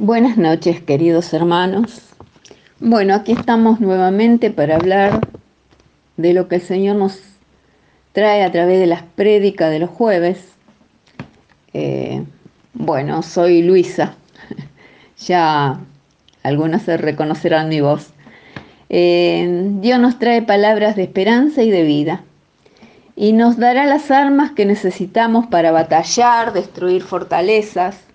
Buenas noches, queridos hermanos. Bueno, aquí estamos nuevamente para hablar de lo que el Señor nos trae a través de las prédicas de los jueves. Eh, bueno, soy Luisa. ya algunos se reconocerán mi voz. Eh, Dios nos trae palabras de esperanza y de vida y nos dará las armas que necesitamos para batallar, destruir fortalezas.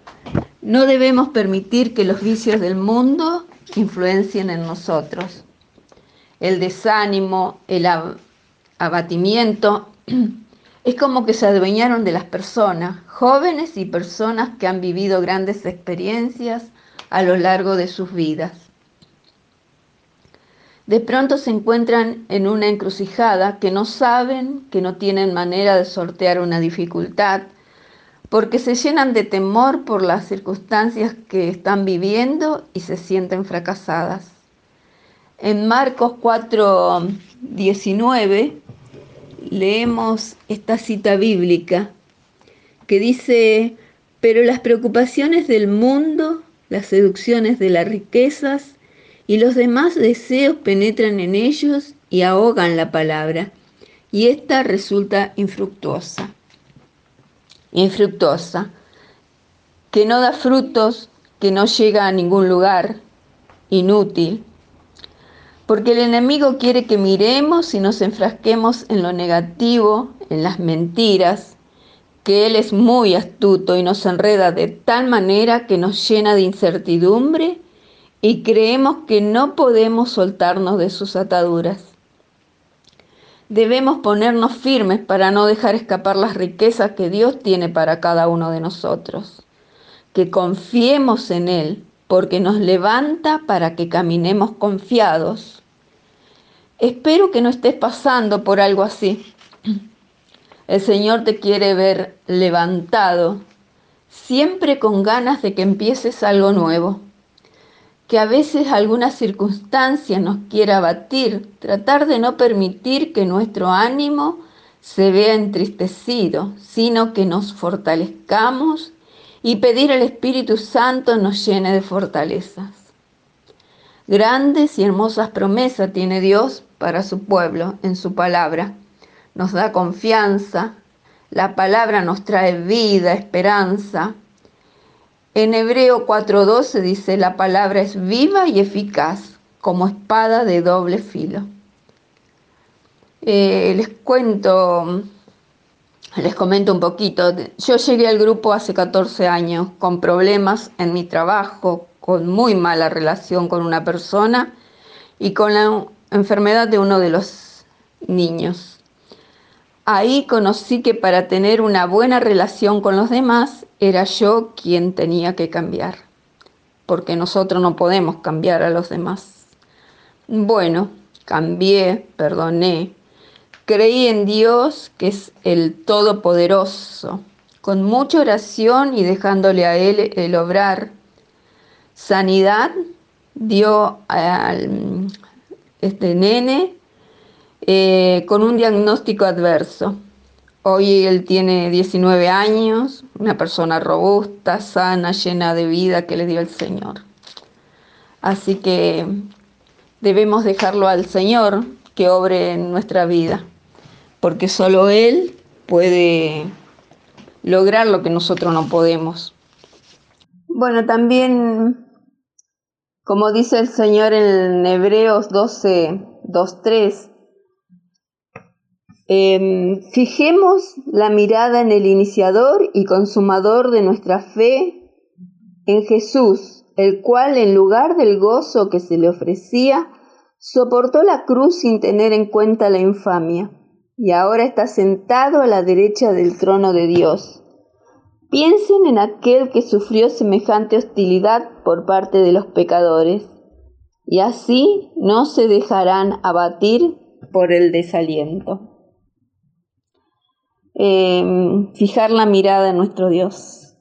No debemos permitir que los vicios del mundo influencien en nosotros. El desánimo, el abatimiento, es como que se adueñaron de las personas, jóvenes y personas que han vivido grandes experiencias a lo largo de sus vidas de pronto se encuentran en una encrucijada que no saben, que no tienen manera de sortear una dificultad, porque se llenan de temor por las circunstancias que están viviendo y se sienten fracasadas. En Marcos 4, 19 leemos esta cita bíblica que dice, pero las preocupaciones del mundo, las seducciones de las riquezas y los demás deseos penetran en ellos y ahogan la palabra, y ésta resulta infructuosa. Infructuosa, que no da frutos, que no llega a ningún lugar, inútil, porque el enemigo quiere que miremos y nos enfrasquemos en lo negativo, en las mentiras, que él es muy astuto y nos enreda de tal manera que nos llena de incertidumbre y creemos que no podemos soltarnos de sus ataduras. Debemos ponernos firmes para no dejar escapar las riquezas que Dios tiene para cada uno de nosotros. Que confiemos en Él, porque nos levanta para que caminemos confiados. Espero que no estés pasando por algo así. El Señor te quiere ver levantado, siempre con ganas de que empieces algo nuevo que a veces alguna circunstancia nos quiera abatir, tratar de no permitir que nuestro ánimo se vea entristecido, sino que nos fortalezcamos y pedir al Espíritu Santo nos llene de fortalezas. Grandes y hermosas promesas tiene Dios para su pueblo en su palabra. Nos da confianza, la palabra nos trae vida, esperanza, en Hebreo 4.12 dice, la palabra es viva y eficaz como espada de doble filo. Eh, les cuento, les comento un poquito. Yo llegué al grupo hace 14 años con problemas en mi trabajo, con muy mala relación con una persona y con la enfermedad de uno de los niños. Ahí conocí que para tener una buena relación con los demás era yo quien tenía que cambiar, porque nosotros no podemos cambiar a los demás. Bueno, cambié, perdoné, creí en Dios que es el Todopoderoso, con mucha oración y dejándole a Él el obrar. Sanidad dio a este nene eh, con un diagnóstico adverso. Hoy él tiene 19 años, una persona robusta, sana, llena de vida que le dio el Señor. Así que debemos dejarlo al Señor que obre en nuestra vida, porque solo Él puede lograr lo que nosotros no podemos. Bueno, también, como dice el Señor en Hebreos 12, 2, 3, Em, fijemos la mirada en el iniciador y consumador de nuestra fe, en Jesús, el cual en lugar del gozo que se le ofrecía, soportó la cruz sin tener en cuenta la infamia, y ahora está sentado a la derecha del trono de Dios. Piensen en aquel que sufrió semejante hostilidad por parte de los pecadores, y así no se dejarán abatir por el desaliento. Em, fijar la mirada en nuestro Dios.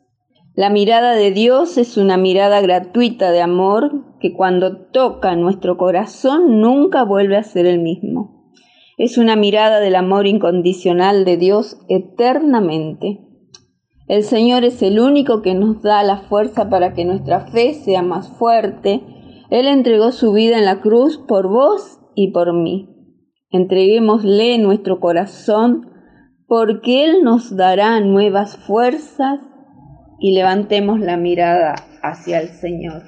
La mirada de Dios es una mirada gratuita de amor que cuando toca nuestro corazón nunca vuelve a ser el mismo. Es una mirada del amor incondicional de Dios eternamente. El Señor es el único que nos da la fuerza para que nuestra fe sea más fuerte. Él entregó su vida en la cruz por vos y por mí. Entreguémosle nuestro corazón porque Él nos dará nuevas fuerzas y levantemos la mirada hacia el Señor.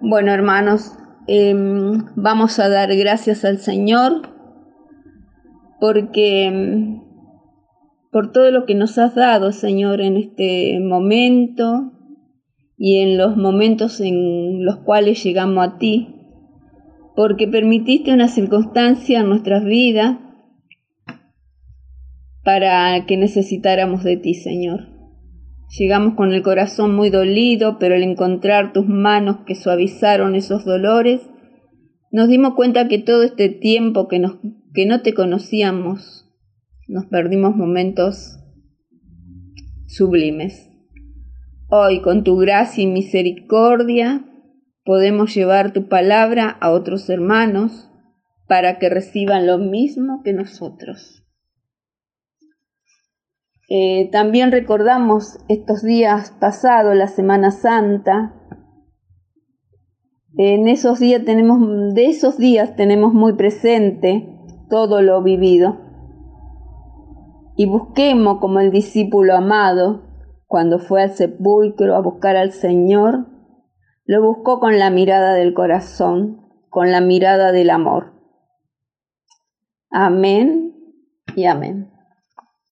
Bueno, hermanos, em, vamos a dar gracias al Señor porque em, por todo lo que nos has dado, Señor, en este momento y en los momentos en los cuales llegamos a ti, porque permitiste una circunstancia en nuestras vidas para que necesitáramos de ti, Señor. Llegamos con el corazón muy dolido, pero al encontrar tus manos que suavizaron esos dolores, nos dimos cuenta que todo este tiempo que, no te conocíamos, nos perdimos momentos sublimes. Hoy, con tu gracia y misericordia, podemos llevar tu palabra a otros hermanos para que reciban lo mismo que nosotros. Eh, también recordamos estos días pasados, la Semana Santa. En esos días tenemos, de esos días tenemos muy presente todo lo vivido. Y busquemos como el discípulo amado, cuando fue al sepulcro a buscar al Señor, lo buscó con la mirada del corazón, con la mirada del amor. Amén y amén.